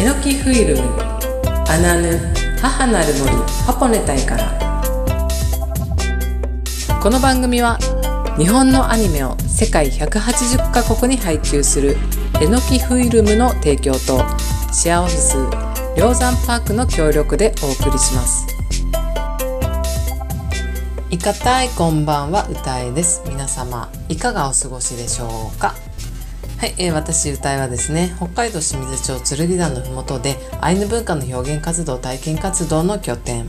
エノキフィルムアナヌ母なる森ハポネタイからこの番組は日本のアニメを世界180カ国に配給するエノキフィルムの提供とシェアオフィス梁山パークの協力でお送りします。いかたいこんばんは歌えです。皆様いかがお過ごしでしょうか？はい、えー、私歌いはですね北海道清水町剣山のふもとでアイヌ文化の表現活動体験活動の拠点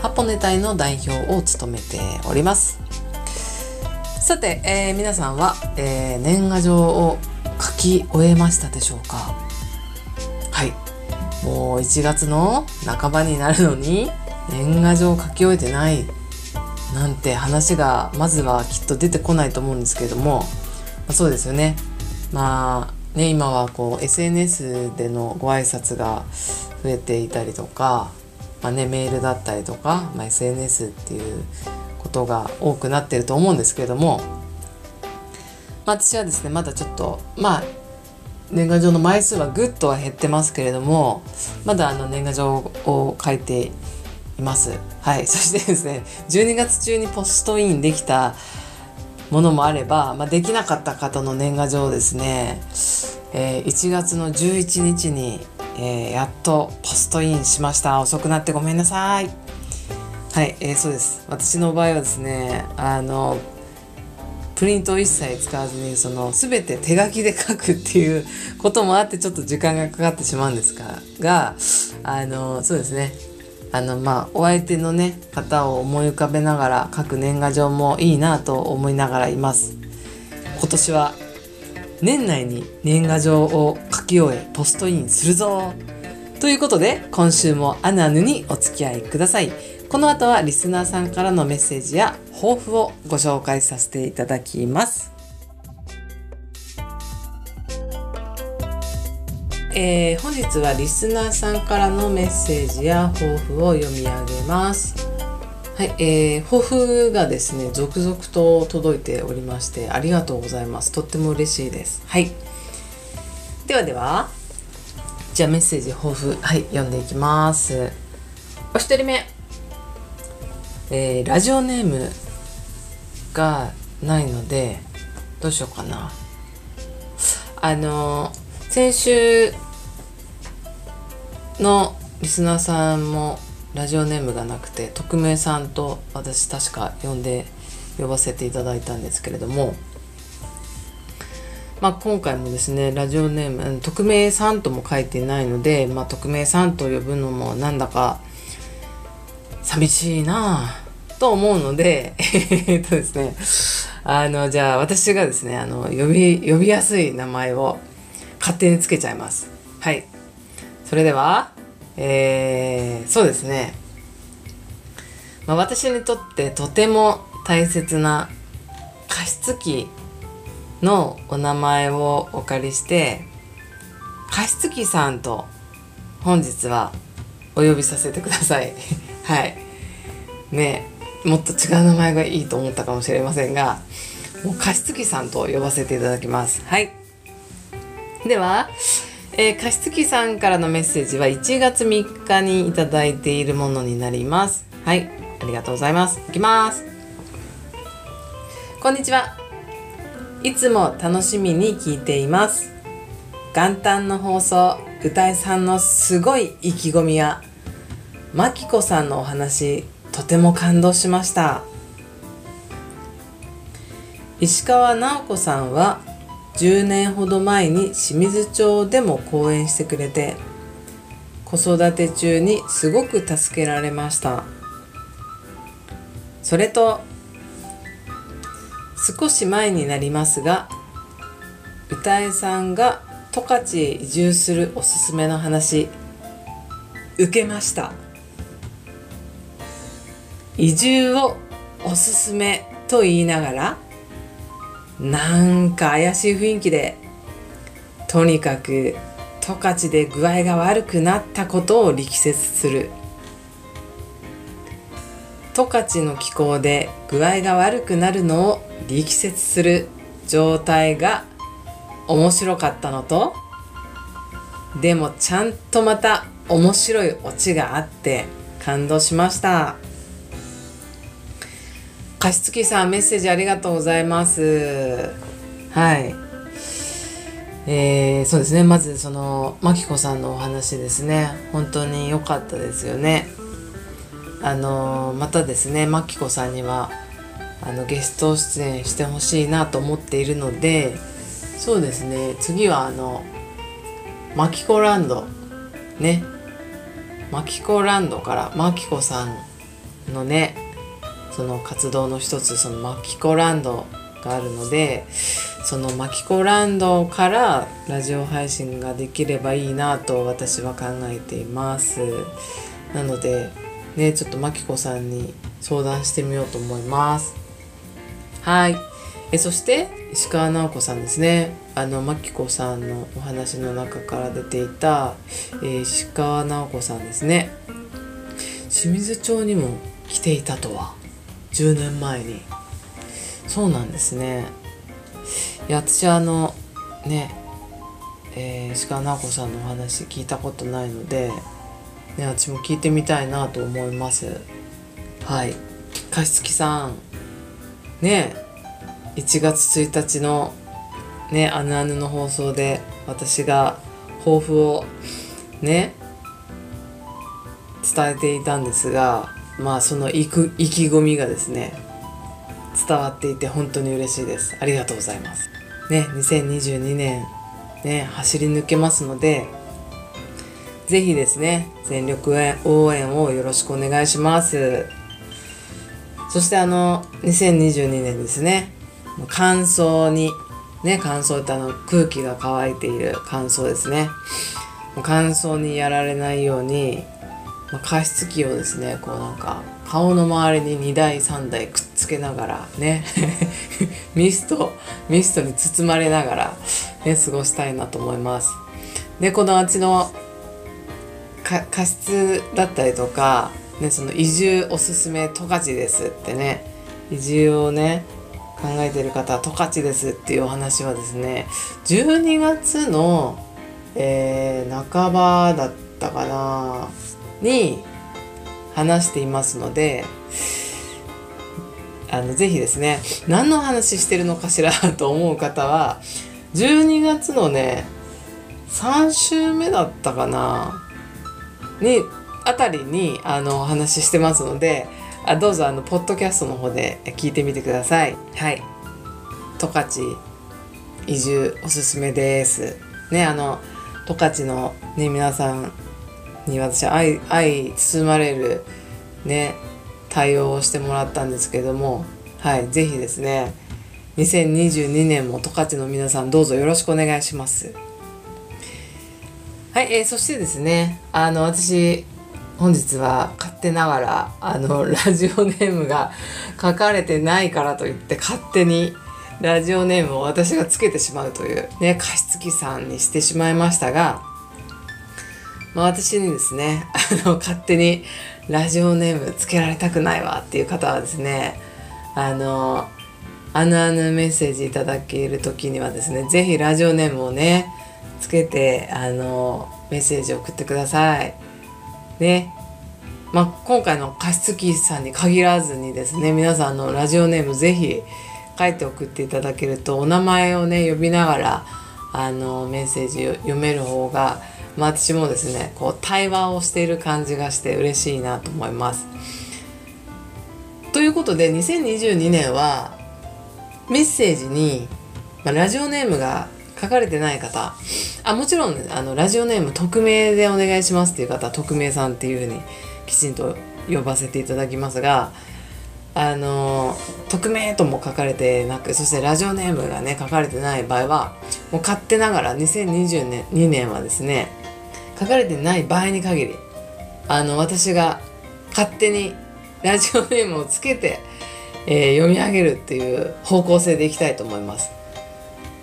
ハポネ隊の代表を務めております。さて、えー、皆さんは、えー、年賀状を書き終えましたでしょうか？はい。もう1月の半ばになるのに年賀状を書き終えてないなんて話がまずはきっと出てこないと思うんですけれども、まあ、そうですよね。まあね今はこう SNS でのご挨拶が増えていたりとか、まあね、メールだったりとか、まあ、SNS っていうことが多くなってると思うんですけれども、まあ、私はですねまだちょっとまあ年賀状の枚数はぐっとは減ってますけれどもまだあの年賀状を書いています。はい、そしてですね12月中にポストインできたものもあれば、まあ、できなかった方の年賀状をですね、えー、1月の11日に、えー、やっとポストインしました。遅くなってごめんなさい。はい、えー、そうです。私の場合はですねあのプリントを一切使わずにその全て手書きで書くっていう こともあってちょっと時間がかかってしまうんですがあのそうですね。あのまあお相手のね方を思い浮かべながら書く年賀状もいいなと思いながらいます。今年は年内に年賀状を書き終えポストインするぞ。ということで今週もアナヌにお付き合いください。この後はリスナーさんからのメッセージや抱負をご紹介させていただきます。えー、本日はリスナーさんからのメッセージや抱負を読み上げます。はい、えー、抱負がですね、続々と届いておりまして、ありがとうございます。とっても嬉しいです。はい。ではでは、じゃあメッセージ、抱負、はい、読んでいきます。お一人目、えー、ラジオネームがないので、どうしようかな。あの先週のリスナーさんもラジオネームがなくて匿名さんと私確か呼んで呼ばせていただいたんですけれども、まあ、今回もですねラジオネーム匿名さんとも書いてないので、まあ、匿名さんと呼ぶのもなんだか寂しいなと思うので えっとですねあのじゃあ私がですねあの呼び呼びやすい名前を勝手につけちゃいます。はい。それでは、えー、そうですね。まあ、私にとってとても大切な加湿器のお名前をお借りして加湿器さんと本日はお呼びさせてください はいねもっと違う名前がいいと思ったかもしれませんがもう加湿器さんと呼ばせていただきますはい では、えー、加湿器さんからのメッセージは1月3日にいただいているものになります。はい、ありがとうございます。いきます。こんにちは。いつも楽しみに聞いています。元旦の放送、歌いさんのすごい意気込みや、まきこさんのお話、とても感動しました。石川直子さんは10年ほど前に清水町でも講演してくれて子育て中にすごく助けられました。それと少し前になりますが歌えさんが十勝へ移住するおすすめの話受けました。移住をおすすめと言いながらなんか怪しい雰囲気でとにかく十勝で具合が悪くなったことを力説する。十勝の気候で具合が悪くなるのを力説する状態が面白かったのとでもちゃんとまた面白いオチがあって感動しました。加湿器さんメッセージありがとうございます。はい。えー、そうですね。まずそのまきこさんのお話ですね。本当に良かったですよね。あのまたですねまきこさんにはあのゲスト出演してほしいなと思っているのでそうですね。次はあのマキコランドね。マキコランドからマキコさんのねその活動の一つそのマキコランドがあるのでそのマキコランドからラジオ配信ができればいいなと私は考えています。なのでねちょっとマキコさんに相談してみようと思います。はい。えそして石川直子さんですね。あのマキコさんのお話の中から出ていた、えー、石川直子さんですね。清水町にも来ていたとは。10年前に。そうなんですね。いや私あのねえー、石川直子さんのお話聞いたことないので、ね、私も聞いてみたいなと思います。はい。加湿器さん。ね1月1日のね「あぬあぬ」の放送で私が抱負をね伝えていたんですがまあその意気込みがですね伝わっていて本当に嬉しいです。ありがとうございます。ね2022年ね走り抜けますので是非ですね全力応援をよろしくお願いします。そしてあの2022年ですね乾燥にね乾燥ってあの空気が乾いている乾燥ですね。乾燥にやられないようにま加湿器をですねこうなんか顔の周りに2台3台くっつけながらね ミストミストに包まれながら、ね、過ごしたいなと思います。でこのあっちの加湿だったりとか、ね、その移住おすすめ十勝ですってね移住をね考えてる方十勝ですっていうお話はですね12月の、えー、半ばだったかな。に話していますのであのぜひですね何の話してるのかしらと思う方は12月のね3週目だったかなにあたりにあのお話ししてますのであどうぞあのポッドキャストの方で聞いてみてください。はい。十勝移住おすすめです。ねあの十勝のね皆さんに私愛愛包まれるね対応をしてもらったんですけどもはい是非ですね2022年も十勝の皆さんどうぞよろしくお願いします。はい、えー、そしてですねあの私本日は勝手ながらあのラジオネームが書かれてないからといって勝手にラジオネームを私がつけてしまうというね加湿器さんにしてしまいましたが、まあ、私にですね あの勝手にラジオネームつけられたくないわっていう方はですねあのあぬあぬメッセージいただける時にはですね是非ラジオネームをねつけてあのメッセージを送ってください。ねまあ、今回の加湿器さんに限らずにですね皆さんのラジオネームぜひ書いて送っていただけるとお名前をね呼びながらあのメッセージを読める方が、まあ、私もですねこう対話をしている感じがして嬉しいなと思います。ということで2022年はメッセージに、まあ、ラジオネームが書かれてない方あもちろん、あのラジオネーム匿名でお願いしますっていう方は匿名さんっていうふうにきちんと呼ばせていただきますがあの匿名とも書かれてなくそしてラジオネームがね書かれてない場合はもう勝手ながら2022年2年はですね書かれてない場合に限りあの私が勝手にラジオネームをつけて、えー、読み上げるっていう方向性でいきたいと思います。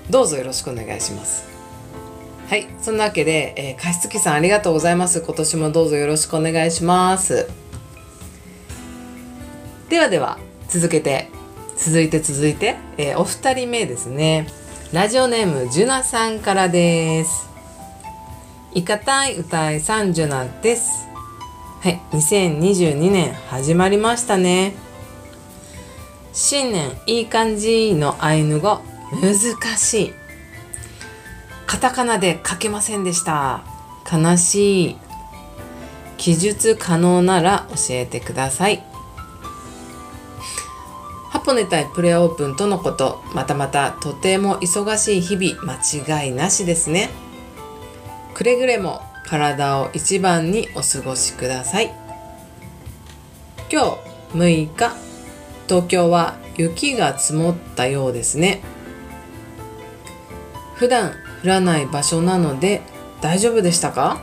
どうぞよろしくお願いします。はいそんなわけで、えー、加湿器さんありがとうございます。今年もどうぞよろしくお願いします。ではでは続けて続いて続いて、えー、お二人目ですね。ラジオネームジュナさんからです。いかたい歌い三女なんです。はい、2022年始まりましたね。新年いい感じのアイヌ語難しい。カタカナで書けませんでした。悲しい。記述可能なら教えてください。ハポネ対プレオープンとのこと、またまたとても忙しい日々間違いなしですね。くれぐれも体を一番にお過ごしください。今日6日東京は雪が積もったようですね。普段降らない場所なので大丈夫でしたか？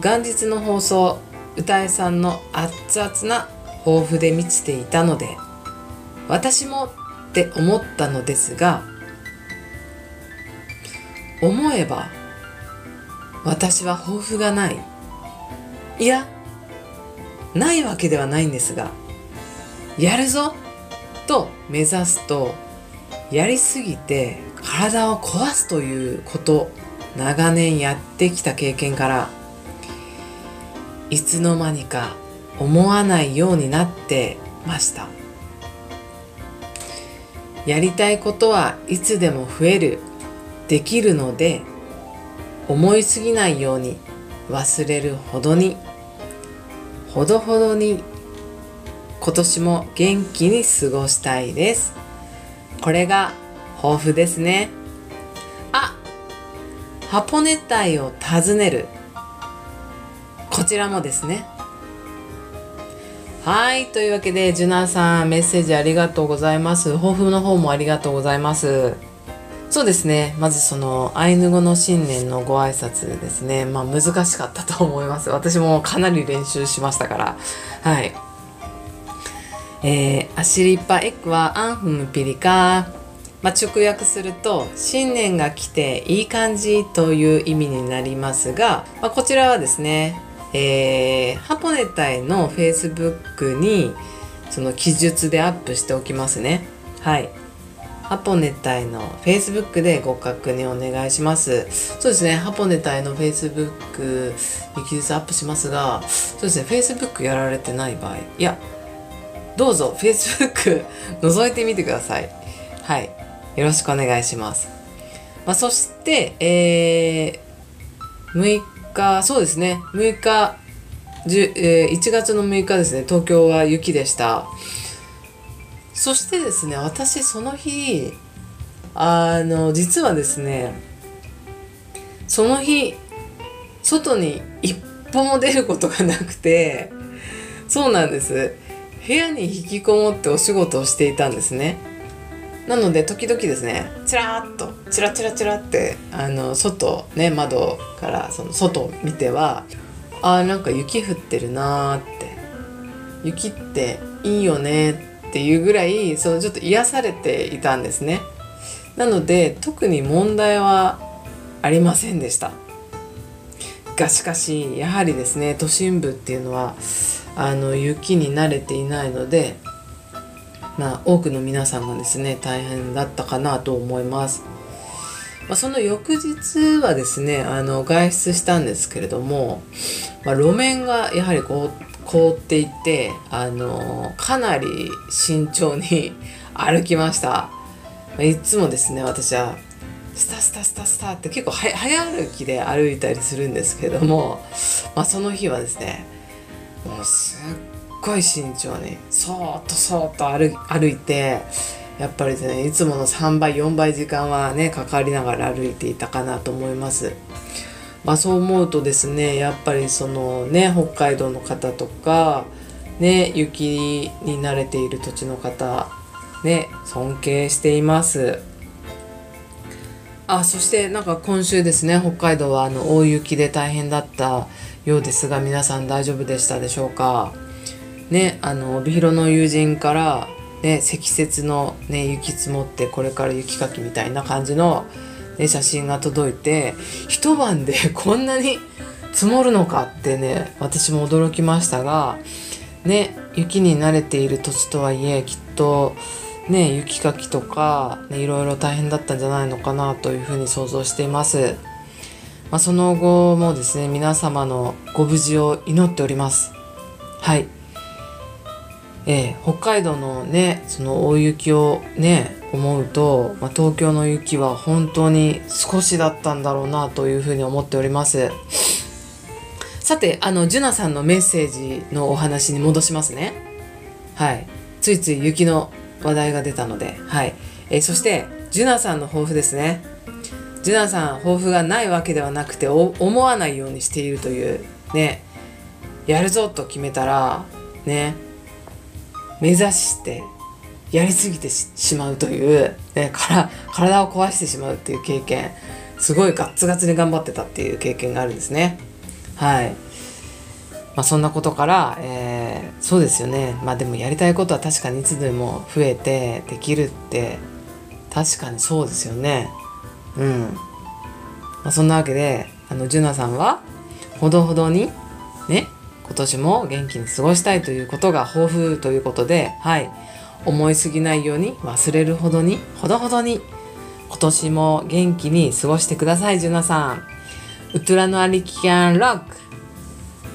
元日の放送歌えさんの熱々な抱負で満ちていたので私もって思ったのですが思えば私は抱負がない。いやないわけではないんですがやるぞと目指すとやりすぎて体を壊すということ長年やってきた経験からいつの間にか思わないようになってました。やりたいことはいつでも増える。できるので思いすぎないように忘れるほどにほどほどに今年も元気に過ごしたいです。これが抱負ですね。あハポネタイを訪ねる。こちらもですね。はいというわけでジュナさんメッセージありがとうございます。抱負の方もありがとうございます。そうですね。まずそのアイヌ語の新年のご挨拶ですね。まあ難しかったと思います。私もかなり練習しましたから。はい。えー、アシリッパエックはアンフムピリカ。まあ、直訳すると新年が来ていい感じという意味になりますが、まあ、こちらはですね、えー、ハポネタイの Facebook にその記述でアップしておきますね。はい。ハポネタイの Facebook でご確認お願いします。そうですね、ハポネタイの Facebook に記述アップしますが、そうですね、Facebook やられてない場合、いや、どうぞ Facebook 覗いてみてください。はい。よろしくお願いします。まあ、そして、えー、6日、そうですね、6日、えー、1月の6日ですね、東京は雪でした。そしてですね私その日あの実はですねその日外に一歩も出ることがなくてそうなんです。部屋に引きこもってお仕事をしていたんですね。なので時々ですねチラッとチラチラチラってあの外ね窓からその外を見てはあーなんか雪降ってるなーって。雪っていいよねってっていうぐらいそのちょっと癒されていたんですね。なので特に問題はありませんでした。がしかしやはりですね都心部っていうのはあの雪に慣れていないのでまあ多くの皆さんがですね大変だったかなと思います、ま、その翌日はですねあの外出したんですけれども、まあ、路面がやはりこう凍っていてあのかなり慎重に 歩きましたいつもですね私はスタスタスタスタって結構早歩きで歩いたりするんですけども、まあ、その日はですねもうすっごい慎重にそーっとそーっと歩歩いてやっぱりですねいつもの3倍4倍時間はねかかりながら歩いていたかなと思います。まあ、そう思うとですねやっぱりそのね北海道の方とかね雪に慣れている土地の方ね尊敬しています。あそしてなんか今週ですね北海道はあの大雪で大変だったようですが皆さん大丈夫でしたでしょうか？ねあの帯広の友人からね積雪のね雪積もってこれから雪かきみたいな感じのね、写真が届いて一晩で こんなに積もるのかってね私も驚きましたがね雪に慣れている土地とはいえきっとね雪かきとか、ね、いろいろ大変だったんじゃないのかなというふうに想像しています。まあ、その後もですね皆様のご無事を祈っておりますはいえー、北海道のねその大雪をね思うと、まあ、東京の雪は本当に少しだったんだろうなというふうに思っております。さてあのジュナさんのメッセージのお話に戻しますね。はい。ついつい雪の話題が出たので。はい、えー、そしてジュナさんの抱負ですね。ジュナさん抱負がないわけではなくて思わないようにしているというねやるぞと決めたらね目指してやりすぎてしまうという、ね、から体を壊してしまうっていう経験すごいガッツガツに頑張ってたっていう経験があるんですね。はい。まあそんなことから、えー、そうですよね。まあでもやりたいことは確かにいつでも増えてできるって確かにそうですよね。うん、まあ、そんなわけであのジュナさんはほどほどにね今年も元気に過ごしたいということが抱負ということで、はい、思いすぎないように忘れるほどにほどほどに今年も元気に過ごしてくださいジュナさん。ウトラのアリキャンロック。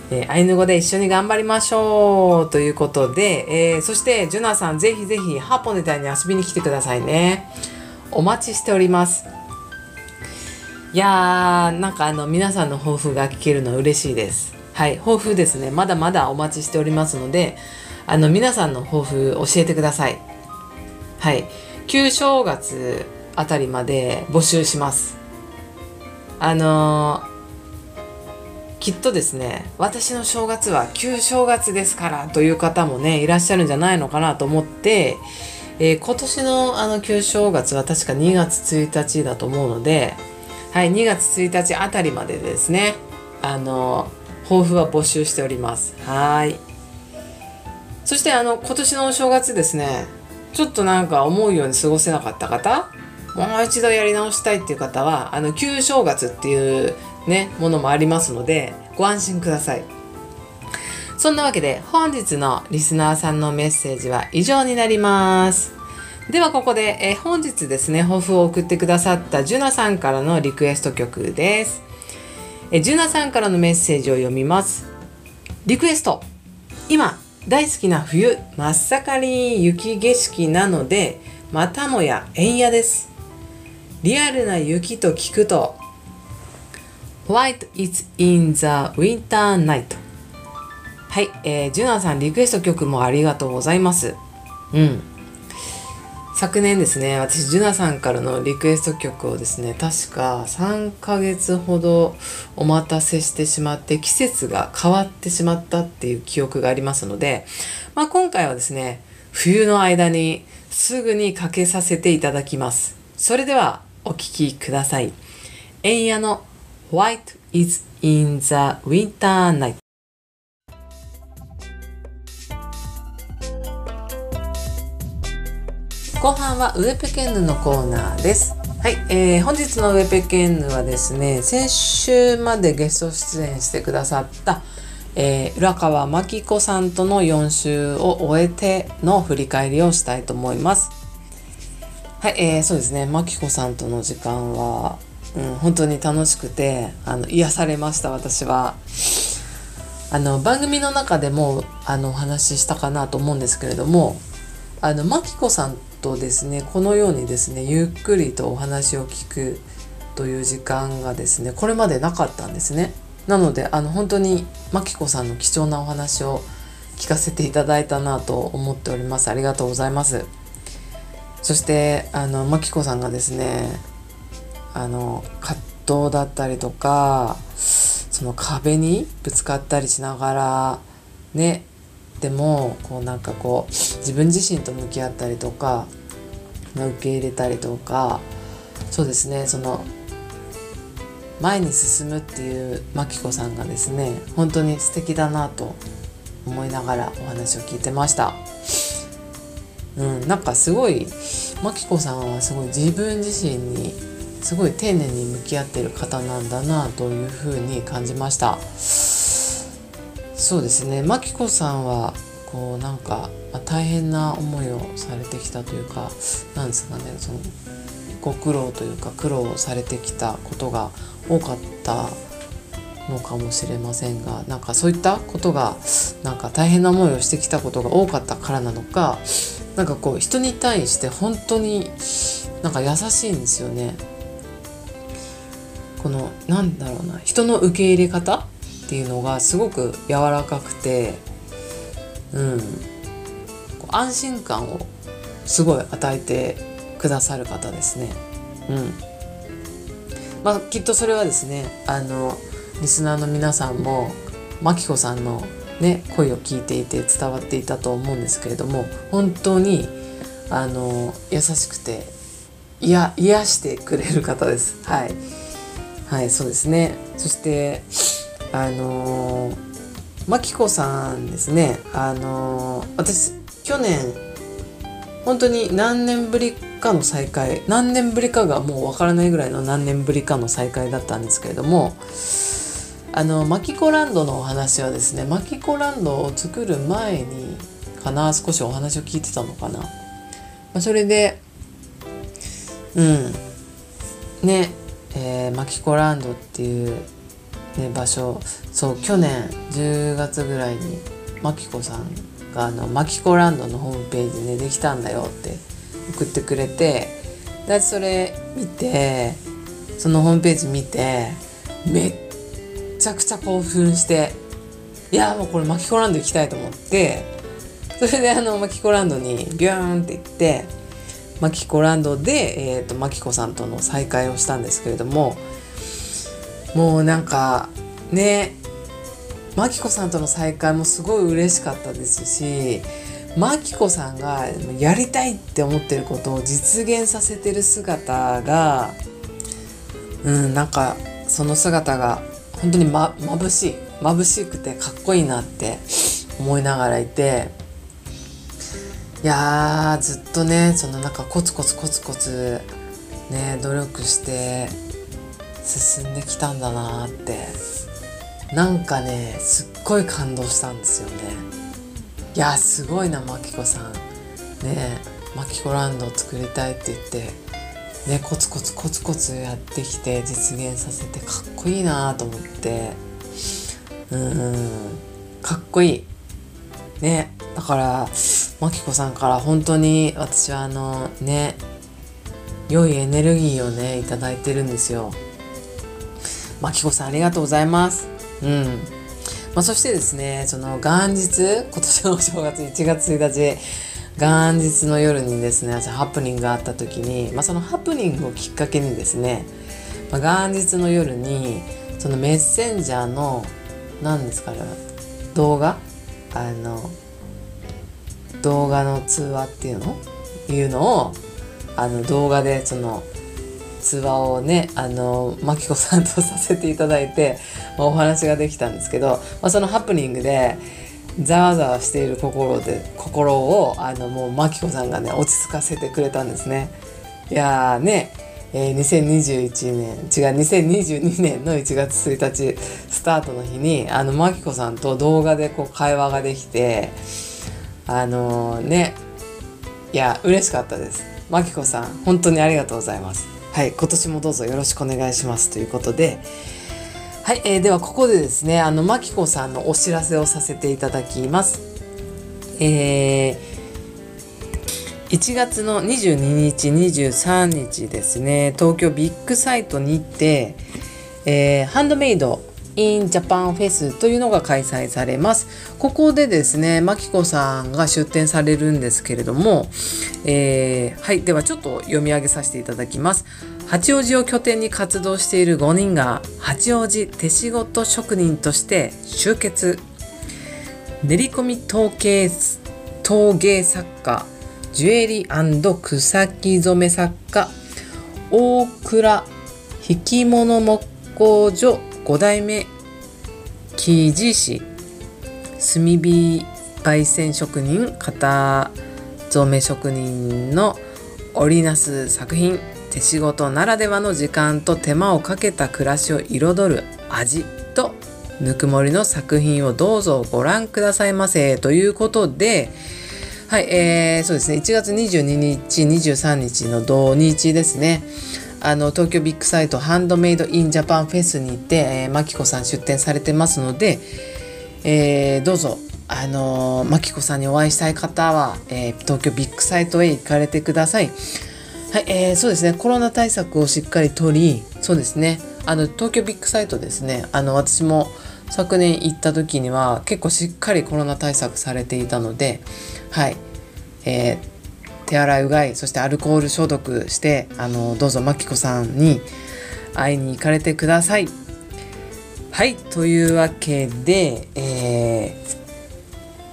えー、アイヌ語で一緒に頑張りましょうということで、えー、そしてジュナさんぜひぜひハーポネタに遊びに来てくださいね。お待ちしております。いやーなんかあの皆さんの抱負が聞けるの嬉しいです。はい、抱負ですね。まだまだお待ちしておりますので、あの、皆さんの抱負教えてください。はい。旧正月あたりまで募集します。あのー、きっとですね、私の正月は旧正月ですからという方もね、いらっしゃるんじゃないのかなと思って、えー、今年のあの旧正月は確か2月1日だと思うので、はい、2月1日あたりまでですね、あの抱負は募集しております。はい。そしてあの今年のお正月ですね。ちょっとなんか思うように過ごせなかった方？もう一度やり直したいっていう方はあの旧正月っていうねものもありますのでご安心ください。そんなわけで本日のリスナーさんのメッセージは以上になります。ではここでえ本日ですね抱負を送ってくださったジュナさんからのリクエスト曲です。えジュナさんからのメッセージを読みます。リクエスト。今大好きな冬真っ盛り雪景色なのでまたもや円野です。リアルな雪と聞くと White is in the winter night はい、えー、ジュナさんリクエスト曲もありがとうございます。うん。昨年ですね私ジュナさんからのリクエスト曲をですね確か3ヶ月ほどお待たせしてしまって季節が変わってしまったっていう記憶がありますので、まあ、今回はですね冬の間にすぐにかけさせていただきます。それではお聴きください。エンヤの White is in the winter night 後半はウエペケンヌのコーナーです。はい、えー、本日のウエペケンヌはですね、先週までゲスト出演してくださった、えー、浦川真紀子さんとの4週を終えての振り返りをしたいと思います。はい、えー、そうですね、真紀子さんとの時間は、うん、本当に楽しくて、あの、癒されました、私は。あの、番組の中でも、あの、お話ししたかなと思うんですけれども、あの、真紀子さんとですねこのようにですねゆっくりとお話を聞くという時間がですねこれまでなかったんですね。なのであの本当にマキコさんの貴重なお話を聞かせていただいたなと思っております。ありがとうございます。そしてあのマキコさんがですねあの葛藤だったりとかその壁にぶつかったりしながらねでもこうなんかこう自分自身と向き合ったりとか受け入れたりとかそうですねその前に進むっていうマキコさんがですね本当に素敵だなと思いながらお話を聞いてました。うん、なんかすごいマキコさんはすごい自分自身にすごい丁寧に向き合ってる方なんだなというふうに感じました。そうですねマキコさんはこうなんか、大変な思いをされてきたというかなんですかねそのご苦労というか苦労されてきたことが多かったのかもしれませんがなんかそういったことがなんか大変な思いをしてきたことが多かったからなのかなんかこう人に対して本当になんか優しいんですよね。このなんだろうな人の受け入れ方っていうのがすごく柔らかくて、うん、安心感をすごい与えてくださる方ですね。うんまあ、きっとそれはですねあのリスナーの皆さんもマキコさんの、ね、声を聞いていて伝わっていたと思うんですけれども本当にあの優しくていや癒してくれる方です。はい、はい、そうですねそしてあのマキコさんですね。あの私去年本当に何年ぶりかの再会何年ぶりかがもうわからないぐらいの何年ぶりかの再会だったんですけれどもあのマキコランドのお話はですねマキコランドを作る前にかな少しお話を聞いてたのかな、まあ、それでうん。ねえー、マキコランドっていう、ね、場所そう去年10月ぐらいにマキコさんがあのマキコランドのホームページで、ね、できたんだよって送ってくれてでそれ見てそのホームページ見てめっちゃくちゃ興奮していやもうこれマキコランド行きたいと思ってそれであのマキコランドにビューンって行ってマキコランドで、えーと、マキコさんとの再会をしたんですけれどももうなんかねマキコさんとの再会もすごい嬉しかったですしマキコさんがやりたいって思ってることを実現させてる姿がうんなんかその姿が本当にま眩しい眩しくてかっこいいなって思いながらいていやずっとねそのなんかコツコツコツコツね努力して進んできたんだなって。なんかねすっごい感動したんですよね。いやすごいなマキコさん。ねマキコランドを作りたいって言ってね、コツコツコツコツやってきて実現させてかっこいいなと思って。うんかっこいい。ねだからマキコさんから本当に私はあのね良いエネルギーをね頂いてるんですよ。マキコさんありがとうございます。うん。まあ、そしてですねその元日今年のお正月1月1日元日の夜にですねハプニングがあった時に、まあ、そのハプニングをきっかけにですね、まあ、元日の夜にそのメッセンジャーの何ですかね動画あの動画の通話っていうの？いうのをあの動画でその通話をねあのマキコさんとさせていただいて、まあ、お話ができたんですけど、まあ、そのハプニングでざわざわしている心で心をあのもうマキコさんがね落ち着かせてくれたんですね。いやーね、えー、2021年違う2022年の1月1日スタートの日にあのマキコさんと動画でこう会話ができてあのー、ねいや嬉しかったです。マキコさん本当にありがとうございます。はい今年もどうぞよろしくお願いしますということで。はい、えー、ではここでですねあのまきこさんのお知らせをさせていただきます。えー、1月の22日23日ですね東京ビッグサイトにて、えー、ハンドメイド in Japan フェスというのが開催されます。ここでですね、マキコさんが出展されるんですけれども、えー、はい、ではちょっと読み上げさせていただきます。八王子を拠点に活動している5人が八王子手仕事職人として集結練り込み陶芸陶芸作家ジュエリー草木染め作家大倉引物木工所5代目生地師炭火焙煎職人型染め職人の織りなす作品手仕事ならではの時間と手間をかけた暮らしを彩る味とぬくもりの作品をどうぞご覧くださいませということではい、えー、そうですね。1月22日23日の土日ですね。あの東京ビッグサイトハンドメイドインジャパンフェスに行って、えー、マキコさん出展されてますので、えー、どうぞあのー、マキコさんにお会いしたい方は、えー、東京ビッグサイトへ行かれてください。はい、えー、そうですねコロナ対策をしっかりとりそうですねあの東京ビッグサイトですねあの私も昨年行った時には結構しっかりコロナ対策されていたのではい、えー、手洗いうがいそしてアルコール消毒してあのどうぞマキコさんに会いに行かれてください。はいというわけで、え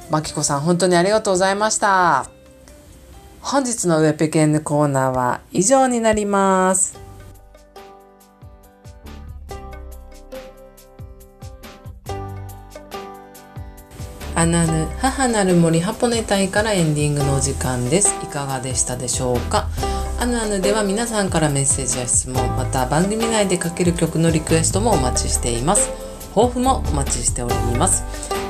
ー、マキコさん本当にありがとうございました。本日のウェペケンヌコーナーは以上になります。アナヌ母なる森ハポネ隊からエンディングのお時間です。いかがでしたでしょうか？アヌアヌでは皆さんからメッセージや質問また番組内でかける曲のリクエストもお待ちしています。抱負もお待ちしております。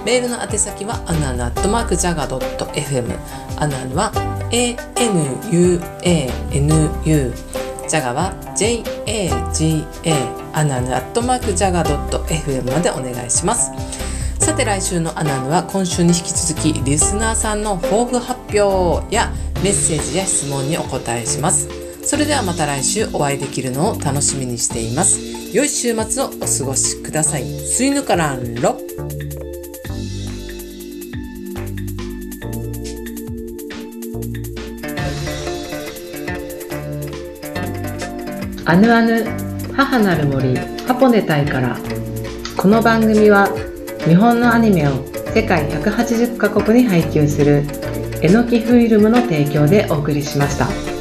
メールの宛先はアヌアヌアットマークジャガドット FM アヌアヌは ANUANU ジャガは JAGA アナヌアットマークジャガドット FM までお願いします。さて来週のアナヌは今週に引き続きリスナーさんの抱負発表やメッセージや質問にお答えします。それではまた来週お会いできるのを楽しみにしています。良い週末をお過ごしください。スイヌからんろ。アヌアヌ母なる森ハポネタイから。この番組は日本のアニメを世界180カ国に配給するえのきフィルムの提供でお送りしました。